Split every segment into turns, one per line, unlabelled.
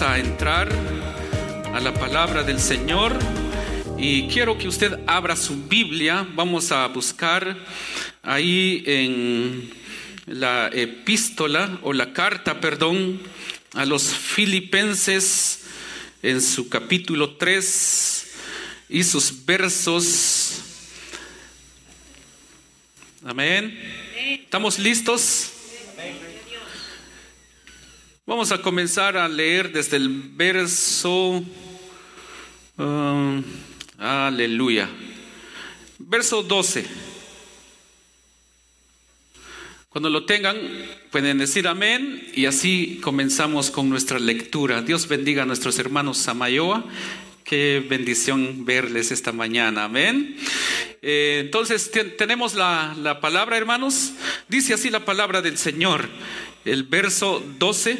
A entrar a la palabra del Señor y quiero que usted abra su Biblia. Vamos a buscar ahí en la epístola o la carta, perdón, a los filipenses en su capítulo 3 y sus versos. Amén. ¿Estamos listos? Vamos a comenzar a leer desde el verso... um, aleluya. Verso 12. Cuando lo tengan, pueden decir amén y así comenzamos con nuestra lectura. Dios bendiga a nuestros hermanos Samayoa. Qué bendición verles esta mañana. Amén. Eh, entonces, tenemos la, la palabra, hermanos. Dice así la palabra del Señor. El verso 12.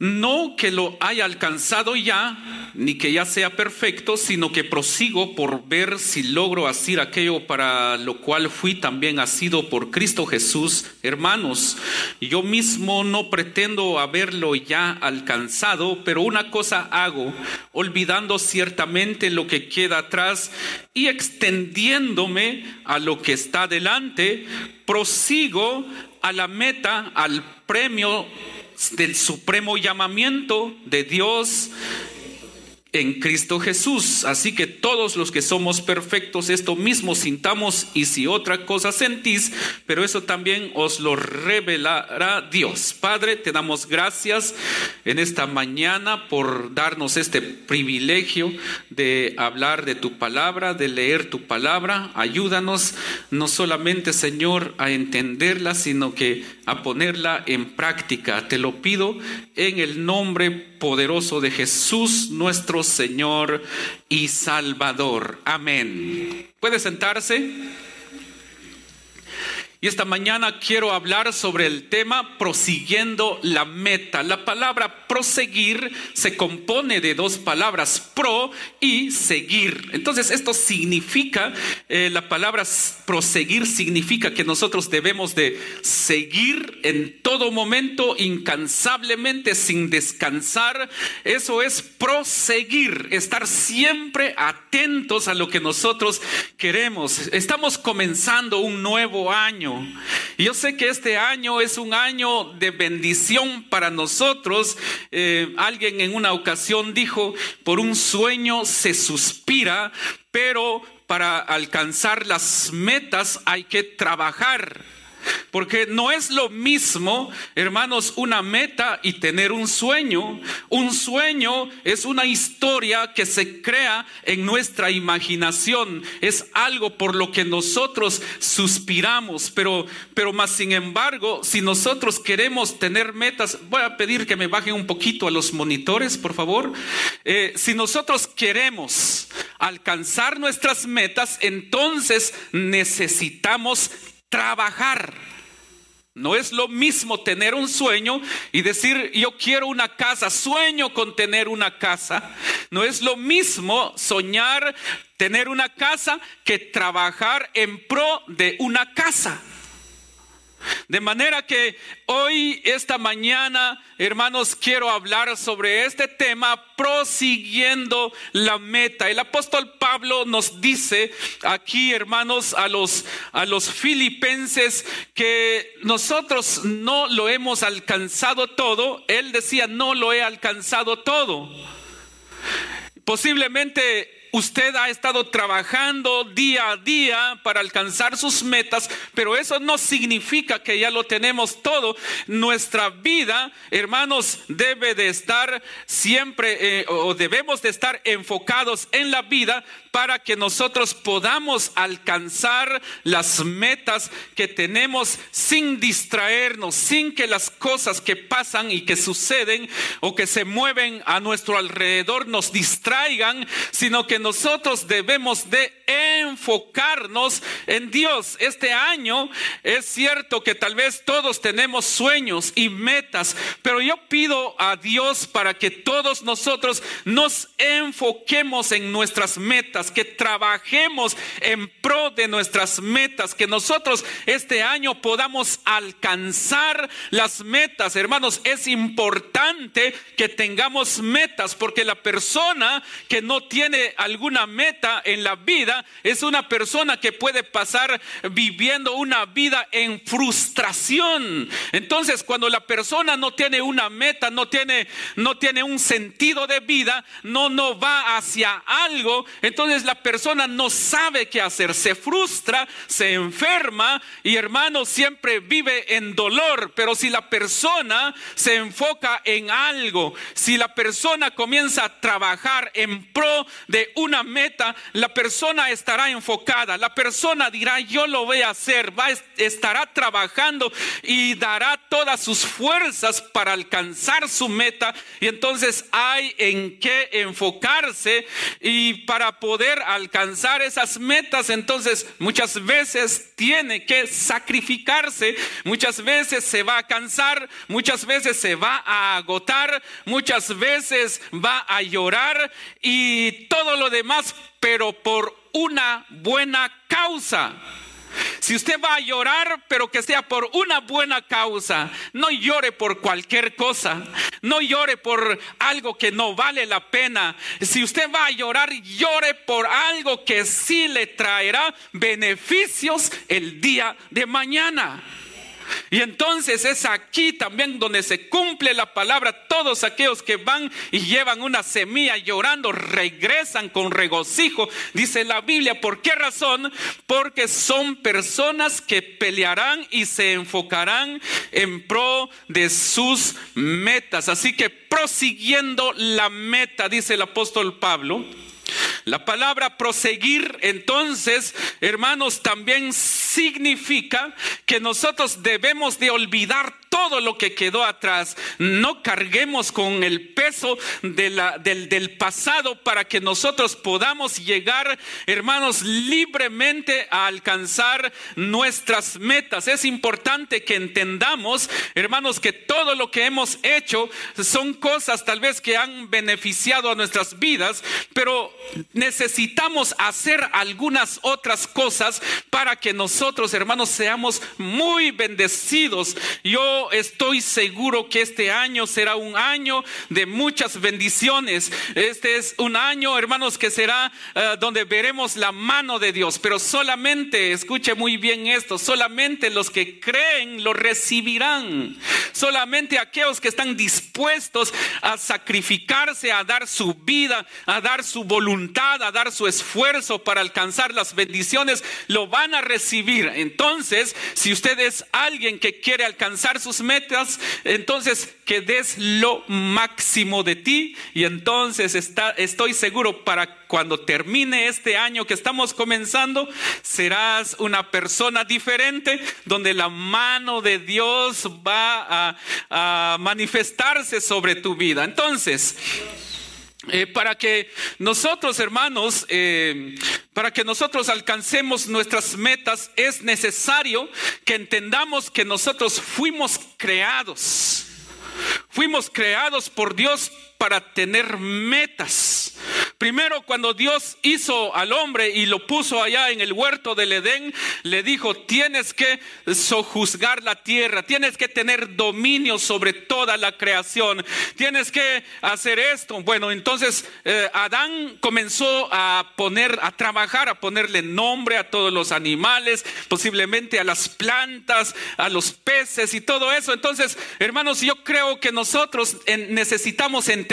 No que lo haya alcanzado ya, ni que ya sea perfecto, sino que prosigo por ver si logro hacer aquello para lo cual fui también asido por Cristo Jesús. Hermanos, yo mismo no pretendo haberlo ya alcanzado, pero una cosa hago, olvidando ciertamente lo que queda atrás y extendiéndome a lo que está delante, prosigo a la meta, al premio del supremo llamamiento de Dios en Cristo Jesús. Así que todos los que somos perfectos, esto mismo sintamos y si otra cosa sentís, pero eso también os lo revelará Dios. Padre, te damos gracias en esta mañana por darnos este privilegio de hablar de tu palabra, de leer tu palabra. Ayúdanos no solamente, Señor, a entenderla, sino que a ponerla en práctica. Te lo pido en el nombre poderoso de Jesús, nuestro Señor y Salvador. Amén. ¿Puede sentarse? Y esta mañana quiero hablar sobre el tema prosiguiendo la meta. La palabra proseguir se compone de dos palabras, pro y seguir. Entonces esto significa, eh, la palabra proseguir significa que nosotros debemos de seguir en todo momento, incansablemente, sin descansar. Eso es proseguir, estar siempre atentos a lo que nosotros queremos. Estamos comenzando un nuevo año. Y yo sé que este año es un año de bendición para nosotros. Eh, alguien en una ocasión dijo, por un sueño se suspira, pero para alcanzar las metas hay que trabajar. Porque no es lo mismo, hermanos, una meta y tener un sueño. Un sueño es una historia que se crea en nuestra imaginación. Es algo por lo que nosotros suspiramos. Pero, pero más sin embargo, si nosotros queremos tener metas, voy a pedir que me bajen un poquito a los monitores, por favor. Eh, si nosotros queremos alcanzar nuestras metas, entonces necesitamos trabajar. No es lo mismo tener un sueño y decir yo quiero una casa, sueño con tener una casa. No es lo mismo soñar tener una casa que trabajar en pro de una casa. De manera que hoy, esta mañana, hermanos, quiero hablar sobre este tema, prosiguiendo la meta. El apóstol Pablo nos dice aquí, hermanos, a los, a los filipenses que nosotros no lo hemos alcanzado todo. Él decía, no lo he alcanzado todo. Posiblemente usted ha estado trabajando día a día para alcanzar sus metas, pero eso no significa que ya lo tenemos todo. Nuestra vida, hermanos, debe de estar siempre eh, o debemos de estar enfocados en la vida para que nosotros podamos alcanzar las metas que tenemos sin distraernos, sin que las cosas que pasan y que suceden o que se mueven a nuestro alrededor nos distraigan, sino que nosotros debemos de enfocarnos en Dios. Este año es cierto que tal vez todos tenemos sueños y metas, pero yo pido a Dios para que todos nosotros nos enfoquemos en nuestras metas, que trabajemos en pro de nuestras metas, que nosotros este año podamos alcanzar las metas. Hermanos, es importante que tengamos metas porque la persona que no tiene alguna meta en la vida, es una persona que puede pasar viviendo una vida en frustración. Entonces, cuando la persona no tiene una meta, no tiene, no tiene un sentido de vida, no, no va hacia algo, entonces la persona no sabe qué hacer, se frustra, se enferma y hermano siempre vive en dolor. Pero si la persona se enfoca en algo, si la persona comienza a trabajar en pro de una meta, la persona estará enfocada, la persona dirá, yo lo voy a hacer, va, estará trabajando y dará todas sus fuerzas para alcanzar su meta. Y entonces hay en qué enfocarse y para poder alcanzar esas metas, entonces muchas veces tiene que sacrificarse, muchas veces se va a cansar, muchas veces se va a agotar, muchas veces va a llorar y todo lo demás, pero por una buena causa. Si usted va a llorar, pero que sea por una buena causa, no llore por cualquier cosa, no llore por algo que no vale la pena. Si usted va a llorar, llore por algo que sí le traerá beneficios el día de mañana. Y entonces es aquí también donde se cumple la palabra. Todos aquellos que van y llevan una semilla llorando regresan con regocijo. Dice la Biblia, ¿por qué razón? Porque son personas que pelearán y se enfocarán en pro de sus metas. Así que prosiguiendo la meta, dice el apóstol Pablo la palabra proseguir entonces, hermanos, también significa que nosotros debemos de olvidar todo lo que quedó atrás. No carguemos con el peso del, del pasado para que nosotros podamos llegar, hermanos, libremente a alcanzar nuestras metas. Es importante que entendamos, hermanos, que todo lo que hemos hecho son cosas tal vez que han beneficiado a nuestras vidas, pero necesitamos hacer algunas otras cosas para que nosotros, hermanos, seamos muy bendecidos. Yo estoy seguro que este año será un año de muchas bendiciones. Este es un año, hermanos, que será eh, donde veremos la mano de Dios. Pero solamente, escuche muy bien esto, solamente los que creen lo recibirán. Solamente aquellos que están dispuestos a sacrificarse, a dar su vida, a dar su voluntad, a dar su esfuerzo para alcanzar las bendiciones, lo van a recibir. Entonces, si usted es alguien que quiere alcanzar metas, entonces que des lo máximo de ti y entonces está, estoy seguro para cuando termine este año que estamos comenzando, serás una persona diferente donde la mano de Dios va a, manifestarse sobre tu vida. Entonces, eh, para que nosotros, hermanos, eh, para que nosotros alcancemos nuestras metas, es necesario que entendamos que nosotros fuimos creados. Fuimos creados por Dios para tener metas, Primero, cuando Dios hizo al hombre y lo puso allá en el huerto del Edén, le dijo, tienes que sojuzgar la tierra, tienes que tener dominio sobre toda la creación, tienes que hacer esto. Bueno, entonces eh, Adán comenzó a poner, a trabajar, a ponerle nombre a todos los animales, posiblemente a las plantas, a los peces y todo eso. Entonces, hermanos, yo creo que nosotros necesitamos entender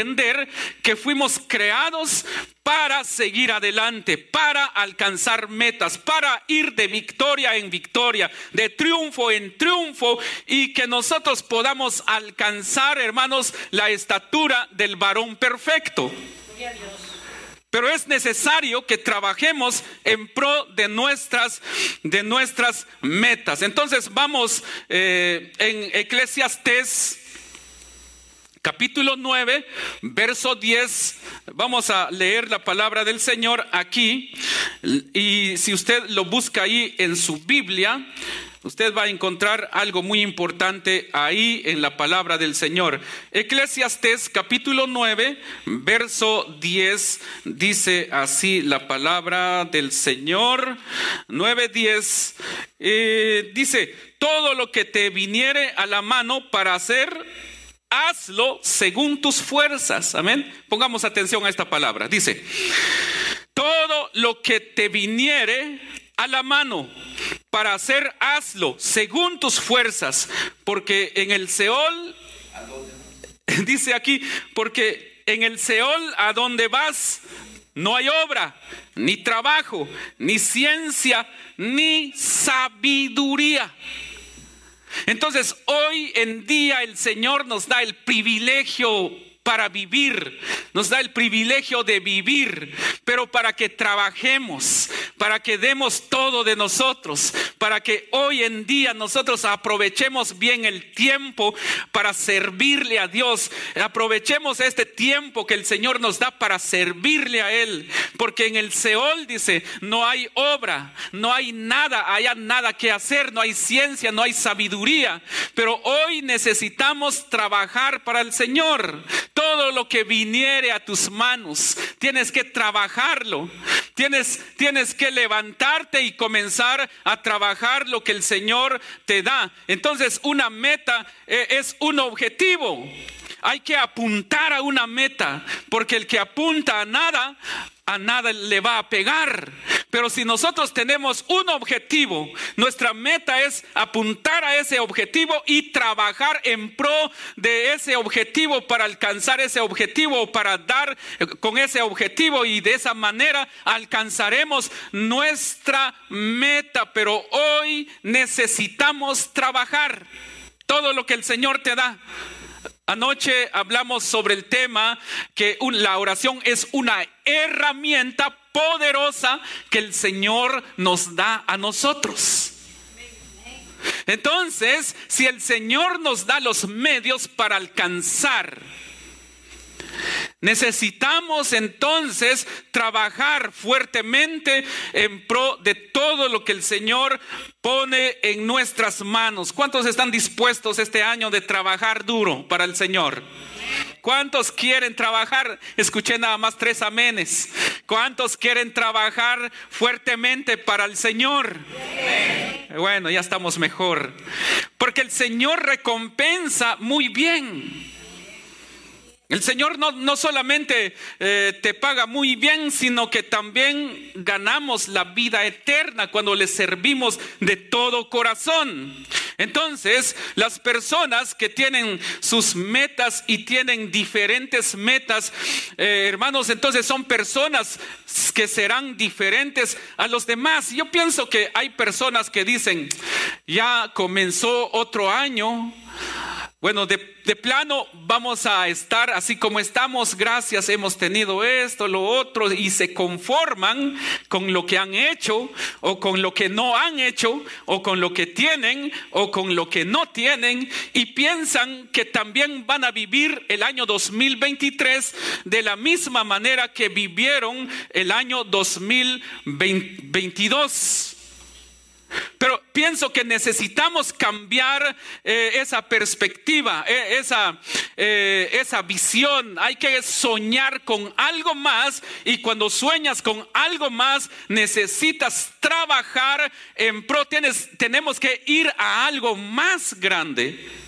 que fuimos creados para seguir adelante, para alcanzar metas, para ir de victoria en victoria, de triunfo en triunfo y que nosotros podamos alcanzar, hermanos, la estatura del varón perfecto. Pero es necesario que trabajemos en pro de nuestras, de nuestras metas. Entonces vamos eh, en Eclesiastes capítulo 9, verso 10. Vamos a leer la palabra del Señor aquí. Y si usted lo busca ahí en su Biblia, usted va a encontrar algo muy importante ahí en la palabra del Señor. Eclesiastes capítulo 9, verso 10 dice así la palabra del Señor. 9, 10 eh, dice, todo lo que te viniere a la mano para hacer hazlo según tus fuerzas. Amén. Pongamos atención a esta palabra. Dice, todo lo que te viniere a la mano para hacer, hazlo según tus fuerzas, porque en el Seol, dice aquí, porque en el Seol a donde vas, no hay obra, ni trabajo, ni ciencia, ni sabiduría. Entonces, hoy en día el Señor nos da el privilegio para vivir, nos da el privilegio de vivir, pero para que trabajemos, para que demos todo de nosotros, para que hoy en día nosotros aprovechemos bien el tiempo para servirle a Dios, aprovechemos este tiempo que el Señor nos da para servirle a Él, porque en el Seol dice, no hay obra, no hay nada, haya nada que hacer, no hay ciencia, no hay sabiduría, pero hoy necesitamos trabajar para el Señor todo lo que viniere a tus manos, tienes que trabajarlo. Tienes, tienes que levantarte y comenzar a trabajar lo que el Señor te da. Entonces, una meta eh, es un objetivo. Hay que apuntar a una meta, porque el que apunta a nada, a nada le va a pegar. Pero si nosotros tenemos un objetivo, nuestra meta es apuntar a ese objetivo y trabajar en pro de ese objetivo para alcanzar ese objetivo, para dar con ese objetivo y de esa manera alcanzaremos nuestra meta. Pero hoy necesitamos trabajar todo lo que el Señor te da. Anoche hablamos sobre el tema que la oración es una herramienta poderosa que el Señor nos da a nosotros. Entonces, si el Señor nos da los medios para alcanzar, Necesitamos entonces trabajar fuertemente en pro de todo lo que el Señor pone en nuestras manos. ¿Cuántos están dispuestos este año de trabajar duro para el Señor? ¿Cuántos quieren trabajar? Escuché nada más tres amenes. ¿Cuántos quieren trabajar fuertemente para el Señor? Bueno, ya estamos mejor. Porque el Señor recompensa muy bien. El Señor no, no solamente eh, te paga muy bien, sino que también ganamos la vida eterna cuando le servimos de todo corazón. Entonces, las personas que tienen sus metas y tienen diferentes metas, eh, hermanos, entonces son personas que serán diferentes a los demás. Yo pienso que hay personas que dicen, ya comenzó otro año bueno, de, plano vamos a estar así como estamos, gracias, hemos tenido esto, lo otro, y se conforman con lo que han hecho, o con lo que no han hecho, o con lo que tienen, o con lo que no tienen, y piensan que también van a vivir el año 2023 de la misma manera que vivieron el año 2022. Pero pienso que necesitamos cambiar eh, esa perspectiva, eh, esa, eh, esa visión. Hay que soñar con algo más y cuando sueñas con algo más necesitas trabajar en pro. Tienes, tenemos que ir a algo más grande.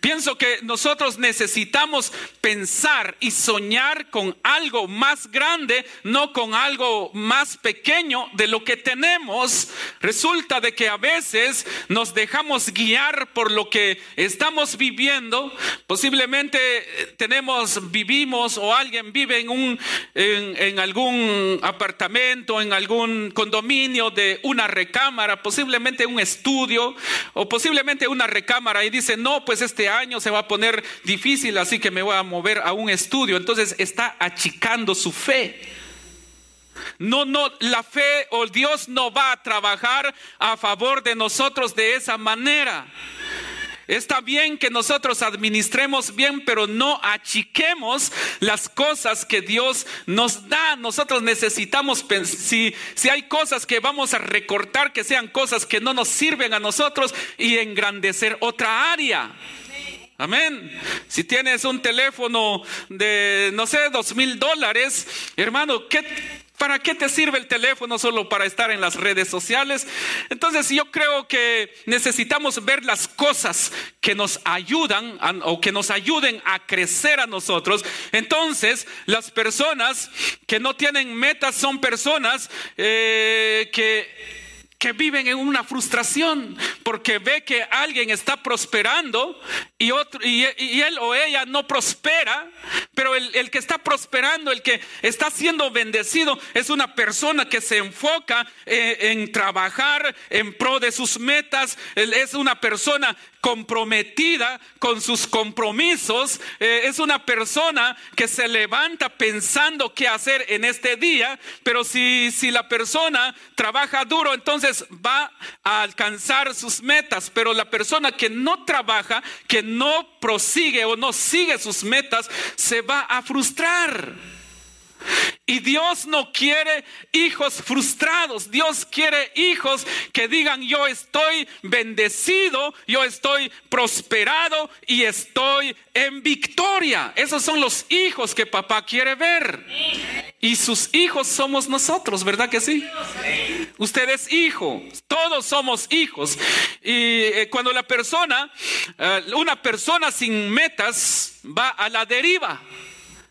Pienso que nosotros necesitamos pensar y soñar con algo más grande, no con algo más pequeño de lo que tenemos. Resulta de que a veces nos dejamos guiar por lo que estamos viviendo. Posiblemente eh, tenemos, vivimos o alguien vive en un, en, algún apartamento, en algún condominio de una recámara, posiblemente un estudio o posiblemente una recámara y dice, no, pues este año se va a poner difícil, así que me voy a mover a un estudio. Entonces está achicando su fe. No, no, la fe o Dios no va a trabajar a favor de nosotros de esa manera. Está bien que nosotros administremos bien, pero no achiquemos las cosas que Dios nos da. Nosotros necesitamos, si, si hay cosas que vamos a recortar, que sean cosas que no nos sirven a nosotros y engrandecer otra área. Amén. Si tienes un teléfono de, no sé, dos mil dólares, hermano, ¿qué, ¿para qué te sirve el teléfono solo para estar en las redes sociales? Entonces yo creo que necesitamos ver las cosas que nos ayudan o que nos ayuden a crecer a nosotros. Entonces las personas que no tienen metas son personas eh, que que viven en una frustración porque ve que alguien está prosperando y, otro, y, él o ella no prospera, pero el, que está prosperando, el que está siendo bendecido, es una persona que se enfoca eh, en trabajar en pro de sus metas, es una persona comprometida con sus compromisos, eh, es una persona que se levanta pensando qué hacer en este día, pero si, si la persona trabaja duro, entonces va a alcanzar sus metas, pero la persona que no trabaja, que no prosigue o no sigue sus metas, se va a frustrar. Y Dios no quiere hijos frustrados. Dios quiere hijos que digan, yo estoy bendecido, yo estoy prosperado y estoy en victoria. Esos son los hijos que papá quiere ver. Y sus hijos somos nosotros, ¿verdad que sí? Usted es hijo, todos somos hijos. Y eh, cuando la persona, eh, una persona sin metas va a la deriva.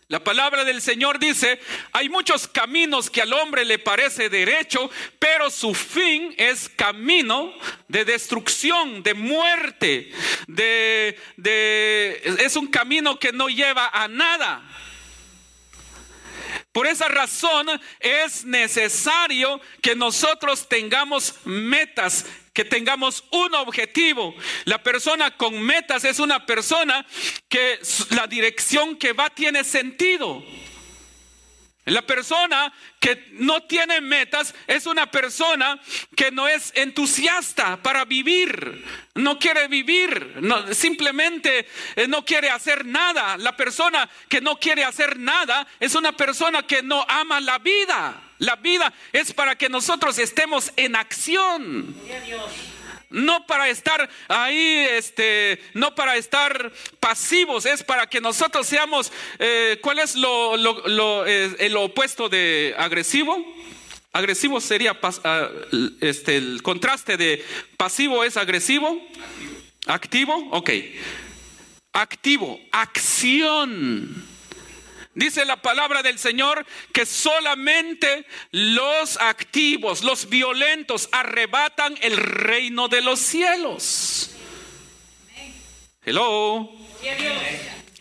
La palabra del Señor dice, hay muchos caminos que al hombre le parece derecho, pero su fin es camino de destrucción, de muerte, de, de, es un camino que no lleva a nada. Por esa razón es necesario que nosotros tengamos metas, que tengamos un objetivo. La persona con metas es una persona que la dirección que va tiene sentido. La persona que no tiene metas es una persona que no es entusiasta para vivir, no quiere vivir, simplemente eh, no quiere hacer nada. La persona que no quiere hacer nada es una persona que no ama la vida. La vida es para que nosotros estemos en acción no para estar ahí, este, no para estar pasivos, es para que nosotros seamos, eh, ¿cuál es lo, lo, eh, opuesto de agresivo? Agresivo sería, ah, este, el contraste de pasivo es agresivo, activo, ok, activo, acción. Dice la palabra del Señor que solamente los activos, los violentos, arrebatan el reino de los cielos. Hello.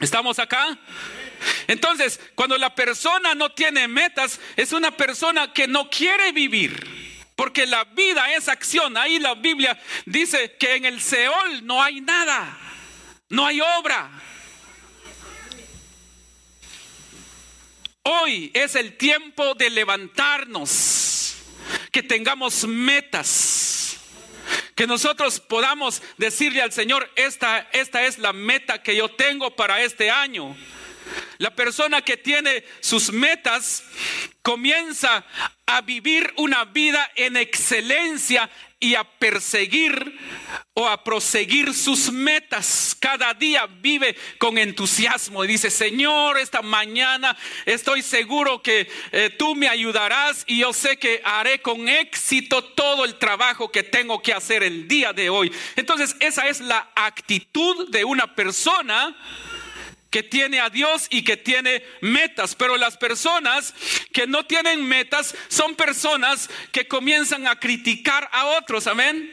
¿Estamos acá? Entonces, cuando la persona no tiene metas, es una persona que no quiere vivir. Porque la vida es acción. Ahí la Biblia dice que en el Seol no hay nada. No hay obra. Hoy es el tiempo de levantarnos, que tengamos metas, que nosotros podamos decirle al Señor, esta, esta es la meta que yo tengo para este año. La persona que tiene sus metas comienza a vivir una vida en excelencia y a perseguir o a proseguir sus metas. Cada día vive con entusiasmo y dice, Señor, esta mañana estoy seguro que eh, tú me ayudarás y yo sé que haré con éxito todo el trabajo que tengo que hacer el día de hoy. Entonces, esa es la actitud de una persona que tiene a Dios y que tiene metas, pero las personas que no tienen metas son personas que comienzan a criticar a otros, amén.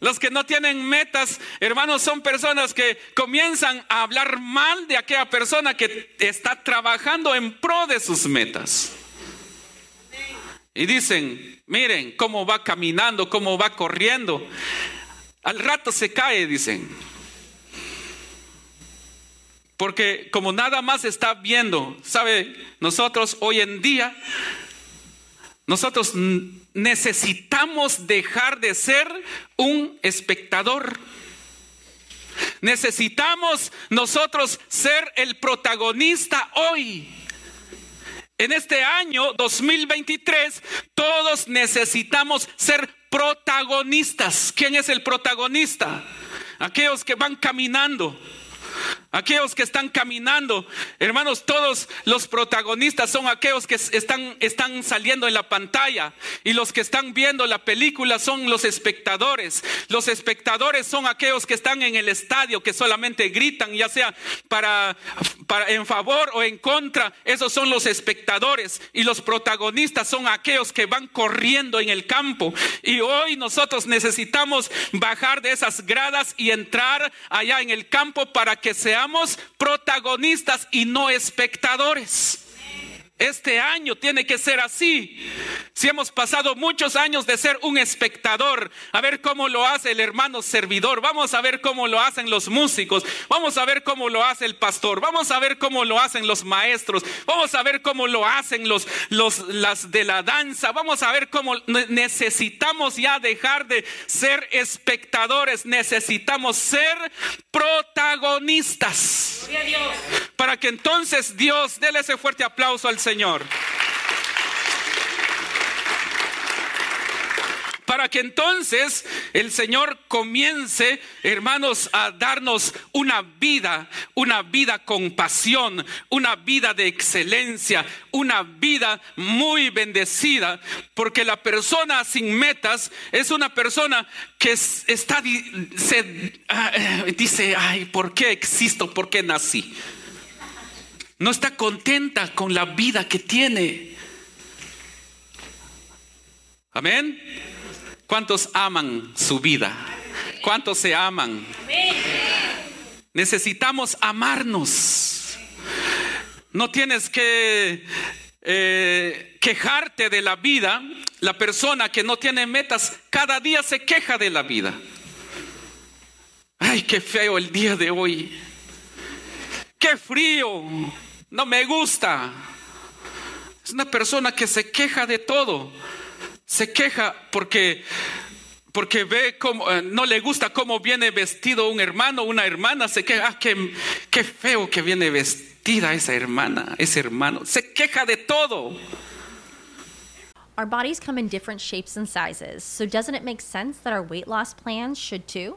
Los que no tienen metas, hermanos, son personas que comienzan a hablar mal de aquella persona que está trabajando en pro de sus metas. Y dicen, miren cómo va caminando, cómo va corriendo. Al rato se cae, dicen. Porque como nada más está viendo, sabe, nosotros hoy en día, nosotros necesitamos dejar de ser un espectador. Necesitamos nosotros ser el protagonista hoy. En este año 2023, todos necesitamos ser protagonistas. ¿Quién es el protagonista? Aquellos que van caminando Aquellos que están caminando, hermanos, todos los protagonistas son aquellos que están, están saliendo en la pantalla y los que están viendo la película son los espectadores. Los espectadores son aquellos que están en el estadio, que solamente gritan, ya sea para, para en favor o en contra. Esos son los espectadores y los protagonistas son aquellos que van corriendo en el campo. Y hoy nosotros necesitamos bajar de esas gradas y entrar allá en el campo para que seamos protagonistas y no espectadores. Este año tiene que ser así. Si hemos pasado muchos años de ser un espectador, a ver cómo lo hace el hermano servidor, vamos a ver cómo lo hacen los músicos, vamos a ver cómo lo hace el pastor, vamos a ver cómo lo hacen los maestros, vamos a ver cómo lo hacen los, los las de la danza, vamos a ver cómo necesitamos ya dejar de ser espectadores, necesitamos ser protagonistas. Para que entonces Dios, déle ese fuerte aplauso al Señor. Para que entonces el Señor comience, hermanos, a darnos una vida, una vida con pasión, una vida de excelencia, una vida muy bendecida, porque la persona sin metas es una persona que está, se, ah, dice, ay, ¿por qué existo? ¿Por qué nací? No está contenta con la vida que tiene. Amén. ¿Cuántos aman su vida? ¿Cuántos se aman? Necesitamos amarnos. No tienes que eh, quejarte de la vida. La persona que no tiene metas cada día se queja de la vida. Ay, qué feo el día de hoy. Qué frío no me gusta. Es una persona que se queja de todo. Se queja porque porque ve como eh, no le gusta cómo viene vestido un hermano, una hermana, se queja, ah, qué, qué feo que viene vestida esa hermana, ese hermano. Se queja de todo.
Our bodies come in different shapes and sizes, so doesn't it make sense that our weight loss plans should too?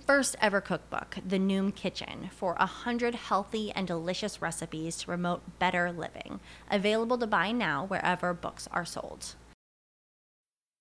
first ever cookbook, The Noom Kitchen, for a hundred healthy and delicious recipes to promote better living. Available to buy now wherever books are sold.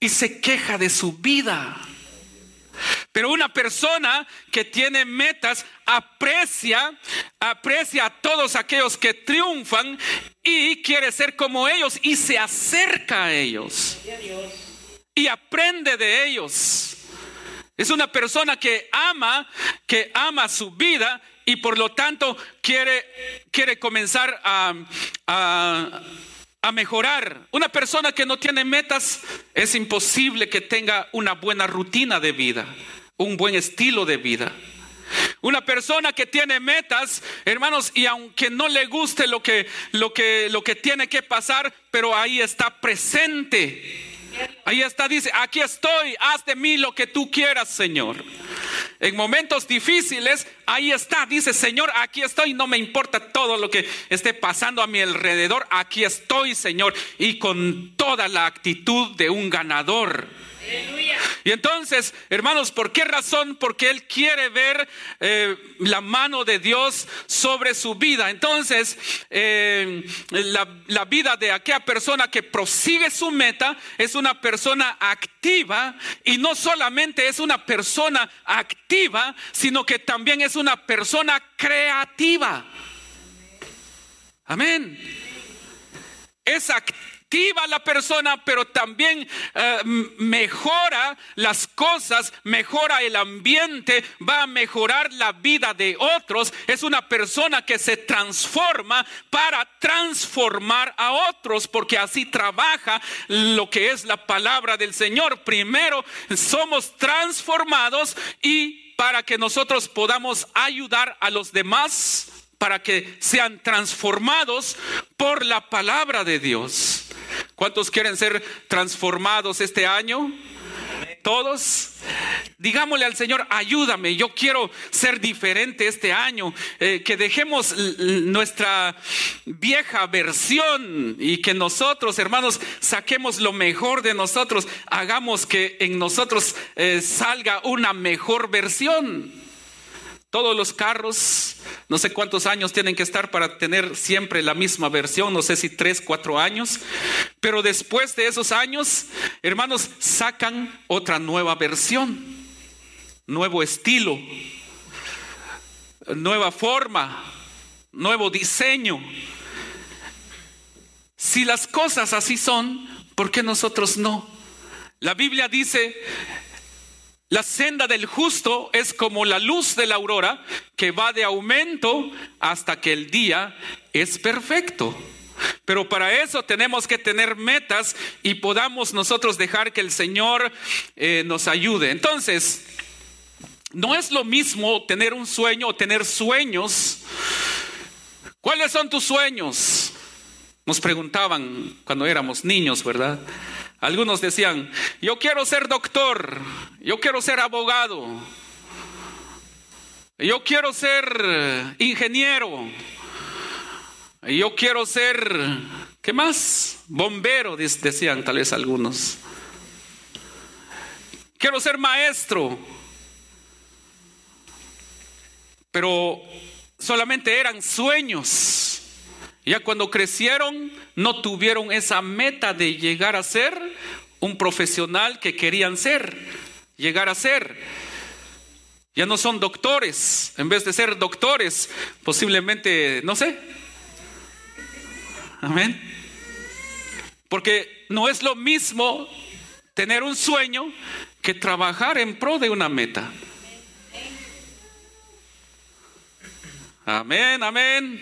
Y se queja de su vida. Pero una persona que tiene metas aprecia, aprecia a todos aquellos que triunfan y quiere ser como ellos y se acerca a ellos. Y aprende de ellos. Es una persona que ama, que ama su vida y por lo tanto quiere, quiere comenzar a, a a mejorar. Una persona que no tiene metas es imposible que tenga una buena rutina de vida, un buen estilo de vida. Una persona que tiene metas, hermanos, y aunque no le guste lo que lo que lo que tiene que pasar, pero ahí está presente. Ahí está, dice, aquí estoy, haz de mí lo que tú quieras, Señor. En momentos difíciles, ahí está, dice, Señor, aquí estoy, no me importa todo lo que esté pasando a mi alrededor, aquí estoy, Señor, y con toda la actitud de un ganador. Y entonces, hermanos, ¿por qué razón? Porque Él quiere ver eh, la mano de Dios sobre su vida. Entonces, eh, la, la vida de aquella persona que prosigue su meta es una persona activa y no solamente es una persona activa, sino que también es una persona creativa. Amén. Es activa la persona, pero también eh, mejora las cosas, mejora el ambiente, va a mejorar la vida de otros. Es una persona que se transforma para transformar a otros, porque así trabaja lo que es la palabra del Señor. Primero somos transformados y para que nosotros podamos ayudar a los demás para que sean transformados por la palabra de Dios. ¿Cuántos quieren ser transformados este año? Todos, digámosle al Señor, ayúdame, yo quiero ser diferente este año, eh, que dejemos nuestra vieja versión y que nosotros, hermanos, saquemos lo mejor de nosotros, hagamos que en nosotros eh, salga una mejor versión. Todos los carros, no sé cuántos años tienen que estar para tener siempre la misma versión, no sé si tres, cuatro años, pero después de esos años, hermanos, sacan otra nueva versión, nuevo estilo, nueva forma, nuevo diseño. Si las cosas así son, ¿por qué nosotros no? La Biblia dice la senda del justo es como la luz de la aurora que va de aumento hasta que el día es perfecto. Pero para eso tenemos que tener metas y podamos nosotros dejar que el Señor eh, nos ayude. Entonces, no es lo mismo tener un sueño o tener sueños. ¿Cuáles son tus sueños? Nos preguntaban cuando éramos niños, ¿verdad? Algunos decían, yo quiero ser doctor, yo quiero ser abogado, yo quiero ser ingeniero, yo quiero ser, ¿qué más? Bombero, decían tal vez algunos. Quiero ser maestro. Pero solamente eran sueños. Ya cuando crecieron no tuvieron esa meta de llegar a ser un profesional que querían ser, llegar a ser. Ya no son doctores, en vez de ser doctores, posiblemente, no sé. Amén. Porque no es lo mismo tener un sueño que trabajar en pro de una meta. Amén, amén.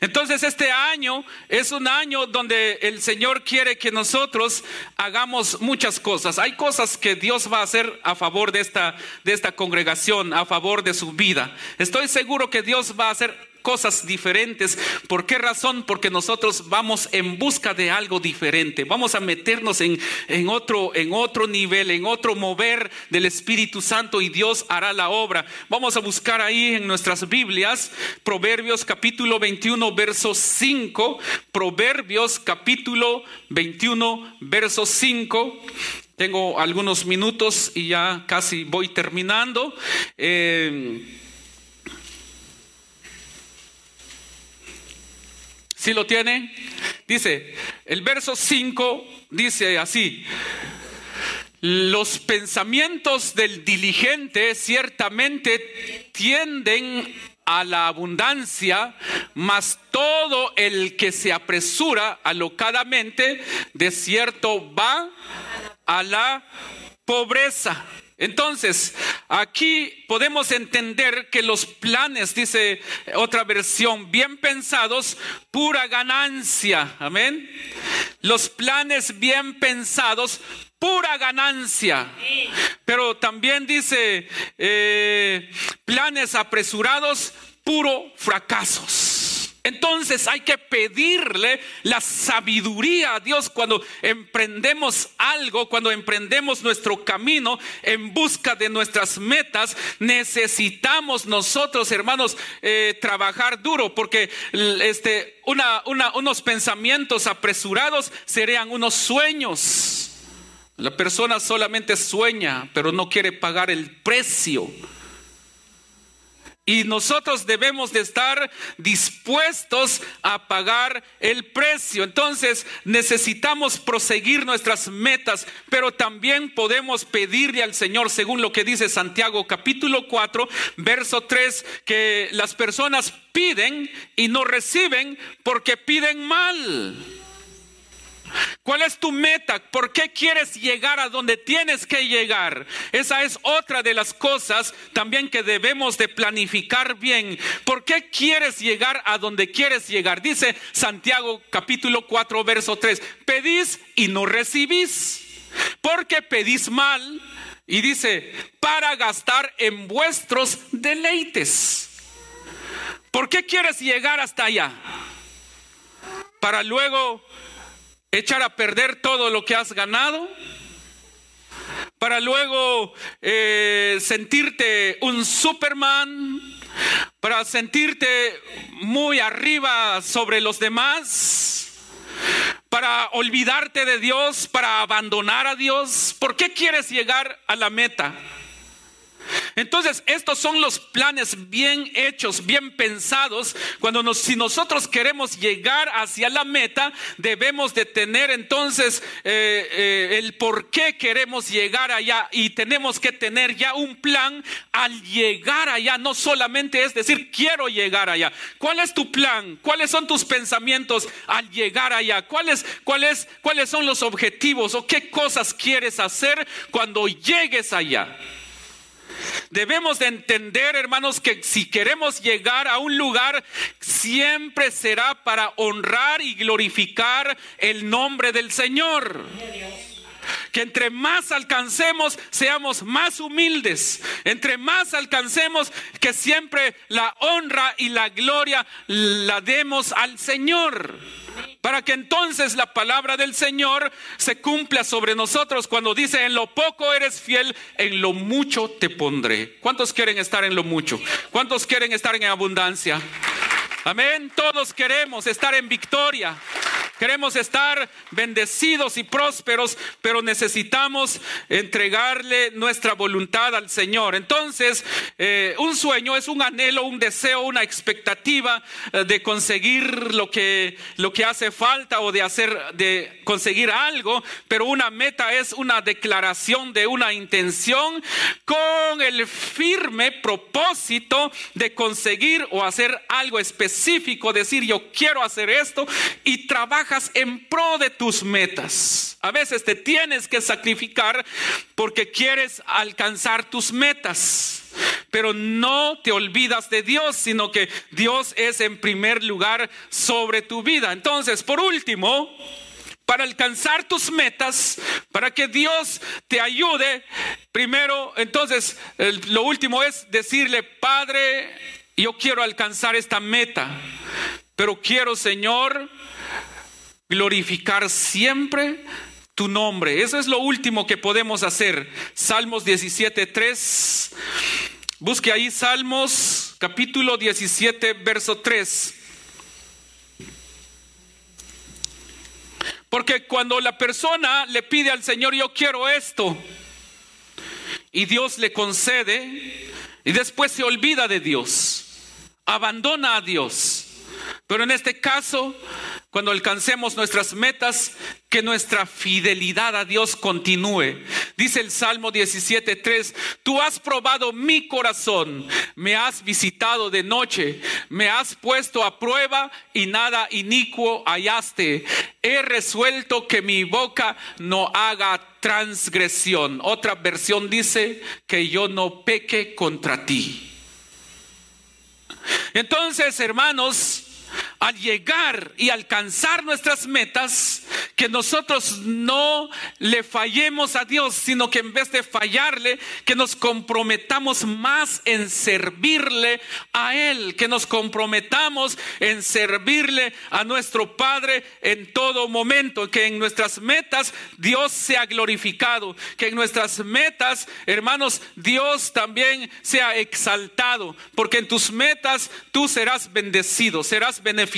Entonces este año es un año donde el Señor quiere que nosotros hagamos muchas cosas. Hay cosas que Dios va a hacer a favor de esta, de esta congregación, a favor de su vida. Estoy seguro que Dios va a hacer cosas diferentes. ¿Por qué razón? Porque nosotros vamos en busca de algo diferente. Vamos a meternos en, en, otro, en otro nivel, en otro mover del Espíritu Santo y Dios hará la obra. Vamos a buscar ahí en nuestras Biblias Proverbios capítulo 21, verso 5. Proverbios capítulo 21, verso 5. Tengo algunos minutos y ya casi voy terminando. Eh, ¿Sí lo tiene? Dice, el verso 5 dice así, los pensamientos del diligente ciertamente tienden a la abundancia, mas todo el que se apresura alocadamente, de cierto va a la pobreza. Entonces, aquí podemos entender que los planes, dice otra versión, bien pensados, pura ganancia. Amén. Los planes bien pensados, pura ganancia. Pero también dice, eh, planes apresurados, puro fracasos. Entonces hay que pedirle la sabiduría a Dios cuando emprendemos algo, cuando emprendemos nuestro camino en busca de nuestras metas. Necesitamos nosotros, hermanos, eh, trabajar duro porque este, una, unos pensamientos apresurados serían unos sueños. La persona solamente sueña, pero no quiere pagar el precio. Y nosotros debemos de estar dispuestos a pagar el precio. Entonces necesitamos proseguir nuestras metas, pero también podemos pedirle al Señor, según lo que dice Santiago capítulo 4, verso 3, que las personas piden y no reciben porque piden mal. ¿Cuál es tu meta? ¿Por qué quieres llegar a donde tienes que llegar? Esa es otra de las cosas también que debemos de planificar bien. ¿Por qué quieres llegar a donde quieres llegar? Dice Santiago capítulo 4 verso 3, pedís y no recibís. Porque pedís mal y dice, para gastar en vuestros deleites. ¿Por qué quieres llegar hasta allá? Para luego echar a perder todo lo que has ganado para luego eh, sentirte un Superman, para sentirte muy arriba sobre los demás, para olvidarte de Dios, para abandonar a Dios. ¿Por qué quieres llegar a la meta? Entonces, estos son los planes bien hechos, bien pensados. Cuando nos, si nosotros queremos llegar hacia la meta, debemos de tener entonces eh, eh, el por qué queremos llegar allá y tenemos que tener ya un plan al llegar allá. No solamente es decir, quiero llegar allá. ¿Cuál es tu plan? ¿Cuáles son tus pensamientos al llegar allá? ¿Cuáles, cuáles, cuáles son los objetivos o qué cosas quieres hacer cuando llegues allá? Debemos de entender, hermanos, que si queremos llegar a un lugar, siempre será para honrar y glorificar el nombre del Señor. Que entre más alcancemos, seamos más humildes. Entre más alcancemos, que siempre la honra y la gloria la demos al Señor para que entonces la palabra del Señor se cumpla sobre nosotros cuando dice, en lo poco eres fiel, en lo mucho te pondré. ¿Cuántos quieren estar en lo mucho? ¿Cuántos quieren estar en abundancia? Amén. Todos queremos estar en victoria. Queremos estar bendecidos y prósperos, pero necesitamos entregarle nuestra voluntad al Señor. Entonces, eh, un sueño es un anhelo, un deseo, una expectativa eh, de conseguir lo que, lo que hace falta o de hacer, de conseguir algo, pero una meta es una declaración de una intención con el firme propósito de conseguir o hacer algo específico, decir yo quiero hacer esto y trabajar en pro de tus metas. A veces te tienes que sacrificar porque quieres alcanzar tus metas. Pero no te olvidas de Dios, sino que Dios es en primer lugar sobre tu vida. Entonces, por último, para alcanzar tus metas, para que Dios te ayude, primero, entonces, lo último es decirle, Padre, yo quiero alcanzar esta meta, pero quiero, Señor, glorificar siempre tu nombre. Eso es lo último que podemos hacer. Salmos 17.3. Busque ahí Salmos capítulo 17, verso 3. Porque cuando la persona le pide al Señor, yo quiero esto, y Dios le concede, y después se olvida de Dios, abandona a Dios. Pero en este caso, cuando alcancemos nuestras metas, que nuestra fidelidad a Dios continúe. Dice el Salmo 17.3, tú has probado mi corazón, me has visitado de noche, me has puesto a prueba y nada inicuo hallaste. He resuelto que mi boca no haga transgresión. Otra versión dice que yo no peque contra ti. Entonces, hermanos, al llegar y alcanzar nuestras metas, que nosotros no le fallemos a Dios, sino que en vez de fallarle, que nos comprometamos más en servirle a Él, que nos comprometamos en servirle a nuestro Padre en todo momento, que en nuestras metas Dios sea glorificado, que en nuestras metas, hermanos, Dios también sea exaltado, porque en tus metas tú serás bendecido, serás beneficiado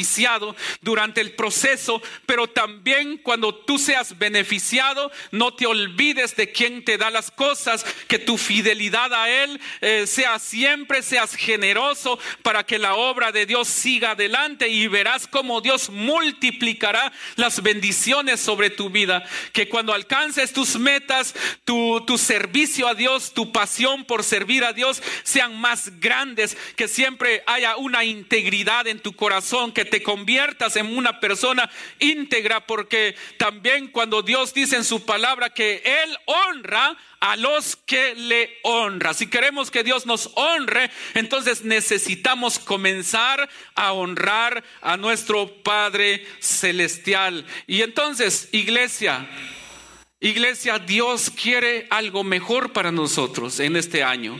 durante el proceso, pero también cuando tú seas beneficiado, no te olvides de quien te da las cosas, que tu fidelidad a Él eh, sea siempre, seas generoso para que la obra de Dios siga adelante y verás cómo Dios multiplicará las bendiciones sobre tu vida, que cuando alcances tus metas, tu, tu servicio a Dios, tu pasión por servir a Dios sean más grandes, que siempre haya una integridad en tu corazón, que te conviertas en una persona íntegra, porque también cuando Dios dice en su palabra que Él honra a los que le honra. Si queremos que Dios nos honre, entonces necesitamos comenzar a honrar a nuestro Padre Celestial. Y entonces, iglesia, Iglesia, Dios quiere algo mejor para nosotros en este año.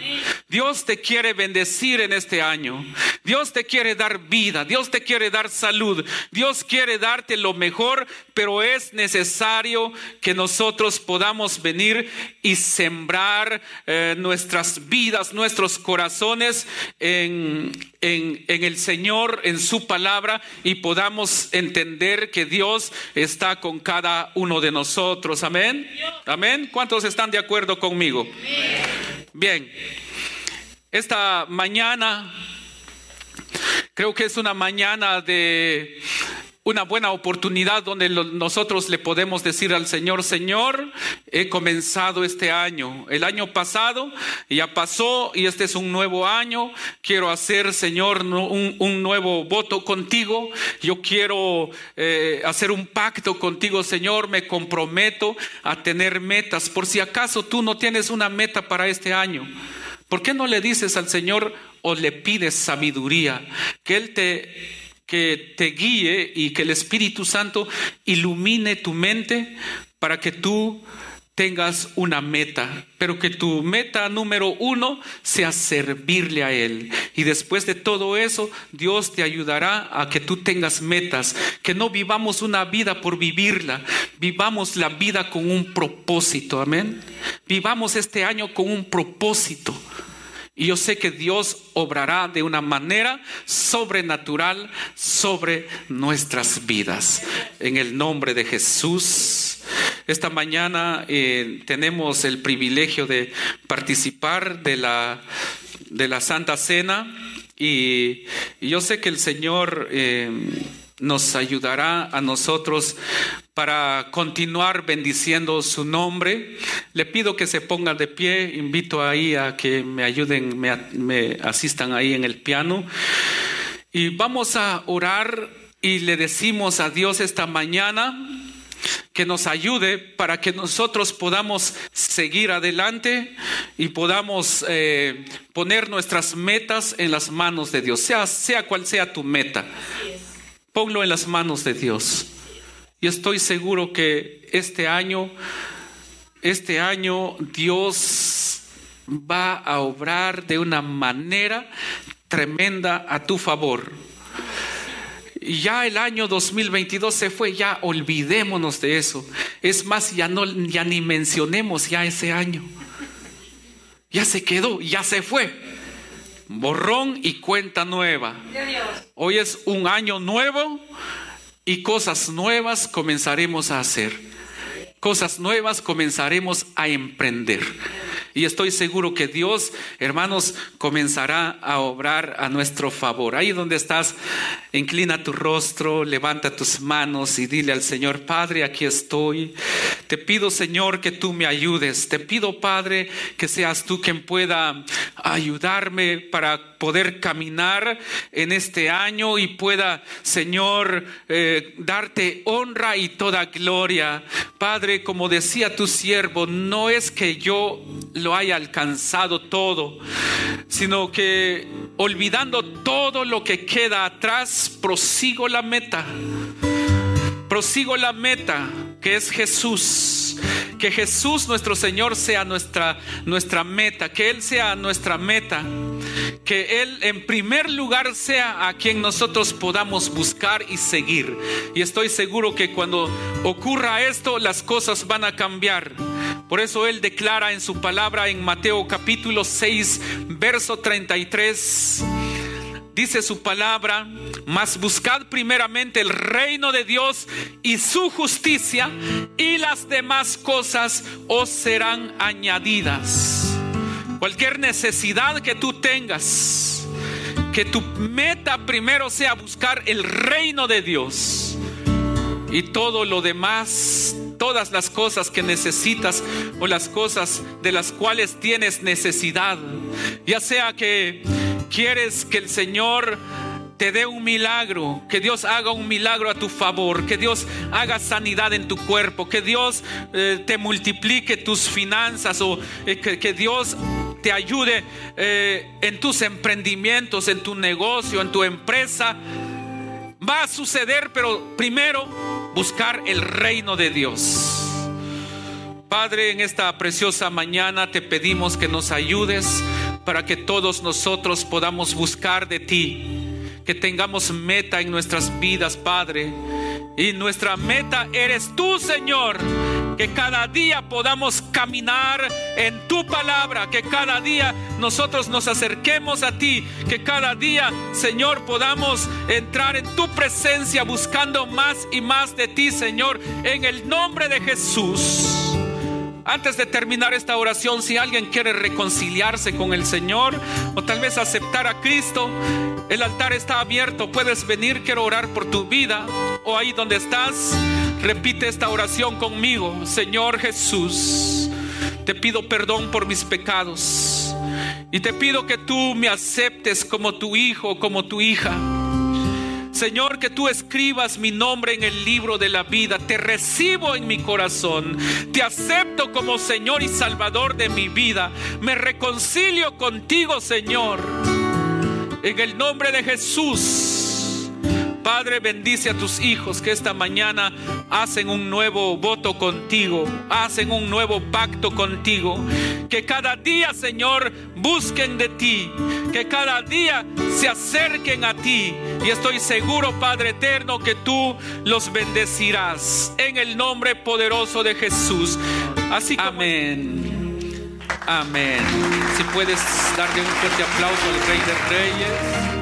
Dios te quiere bendecir en este año. Dios te quiere dar vida. Dios te quiere dar salud. Dios quiere darte lo mejor, pero es necesario que nosotros podamos venir y sembrar eh, nuestras vidas, nuestros corazones en, en, en el Señor, en su palabra, y podamos entender que Dios está con cada uno de nosotros. Amén. Amén. ¿Cuántos están de acuerdo conmigo? Bien. Esta mañana creo que es una mañana de una buena oportunidad donde nosotros le podemos decir al Señor, Señor, he comenzado este año. El año pasado ya pasó y este es un nuevo año. Quiero hacer, Señor, un, nuevo voto contigo. Yo quiero eh, hacer un pacto contigo, Señor. Me comprometo a tener metas. Por si acaso tú no tienes una meta para este año. ¿Por qué no le dices al Señor o le pides sabiduría? Que Él te que te guíe y que el Espíritu Santo ilumine tu mente para que tú tengas una meta, pero que tu meta número uno sea servirle a Él. Y después de todo eso, Dios te ayudará a que tú tengas metas, que no vivamos una vida por vivirla, vivamos la vida con un propósito, amén. Vivamos este año con un propósito. Y yo sé que Dios obrará de una manera sobrenatural sobre nuestras vidas. En el nombre de Jesús. Esta mañana eh, tenemos el privilegio de participar de la, de la Santa Cena y, yo sé que el Señor... Eh, nos ayudará a nosotros para continuar bendiciendo su nombre. Le pido que se pongan de pie, invito ahí a que me ayuden, me, asistan ahí en el piano. Y vamos a orar y le decimos a Dios esta mañana que nos ayude para que nosotros podamos seguir adelante y podamos eh, poner nuestras metas en las manos de Dios, sea, sea cual sea tu meta. Ponlo en las manos de Dios. Y estoy seguro que este año, este año Dios va a obrar de una manera tremenda a tu favor. Ya el año 2022 se fue, ya olvidémonos de eso. Es más, ya no ya ni mencionemos ya ese año. Ya se quedó, ya se fue. Borrón y cuenta nueva. Hoy es un año nuevo y cosas nuevas comenzaremos a hacer. Cosas nuevas comenzaremos a emprender. Y estoy seguro que Dios, hermanos, comenzará a obrar a nuestro favor. Ahí donde estás, inclina tu rostro, levanta tus manos y dile al Señor, Padre, aquí estoy. Te pido, Señor, que tú me ayudes. Te pido, Padre, que seas tú quien pueda ayudarme para poder caminar en este año y pueda, Señor, eh, darte honra y toda gloria. Padre, como decía tu siervo, no es que yo lo haya alcanzado todo, sino que olvidando todo lo que queda atrás, prosigo la meta. Prosigo la meta que es Jesús. Que Jesús nuestro Señor sea nuestra, nuestra meta, que Él sea nuestra meta, que Él en primer lugar sea a quien nosotros podamos buscar y seguir. Y estoy seguro que cuando ocurra esto, las cosas van a cambiar. Por eso Él declara en su palabra en Mateo capítulo 6, verso 33 dice su palabra, mas buscad primeramente el reino de Dios y su justicia y las demás cosas os serán añadidas. Cualquier necesidad que tú tengas, que tu meta primero sea buscar el reino de Dios y todo lo demás todas las cosas que necesitas o las cosas de las cuales tienes necesidad. Ya sea que quieres que el Señor te dé un milagro, que Dios haga un milagro a tu favor, que Dios haga sanidad en tu cuerpo, que Dios eh, te multiplique tus finanzas o eh, que, Dios te ayude eh, en tus emprendimientos, en tu negocio, en tu empresa. Va a suceder, pero primero buscar el reino de Dios. Padre, en esta preciosa mañana te pedimos que nos ayudes para que todos nosotros podamos buscar de ti, que tengamos meta en nuestras vidas, Padre. Y nuestra meta eres tú, Señor. Que cada día podamos caminar en tu palabra, que cada día nosotros nos acerquemos a ti, que cada día, Señor, podamos entrar en tu presencia buscando más y más de ti, Señor, en el nombre de Jesús. Antes de terminar esta oración, si alguien quiere reconciliarse con el Señor o tal vez aceptar a Cristo, el altar está abierto. Puedes venir, quiero orar por tu vida o ahí donde estás. Repite esta oración conmigo. Señor Jesús, te pido perdón por mis pecados y te pido que tú me aceptes como tu hijo, como tu hija. Señor, que tú escribas mi nombre en el libro de la vida. Te recibo en mi corazón. Te acepto como Señor y Salvador de mi vida. Me reconcilio contigo, Señor. En el nombre de Jesús. Padre, bendice a tus hijos que esta mañana hacen un nuevo voto contigo, hacen un nuevo pacto contigo. Que cada día, Señor, busquen de ti, que cada día se acerquen a ti. Y estoy seguro, Padre eterno, que tú los bendecirás en el nombre poderoso de Jesús. Así que, amén. Amén. Si puedes darle un fuerte aplauso al Rey de Reyes.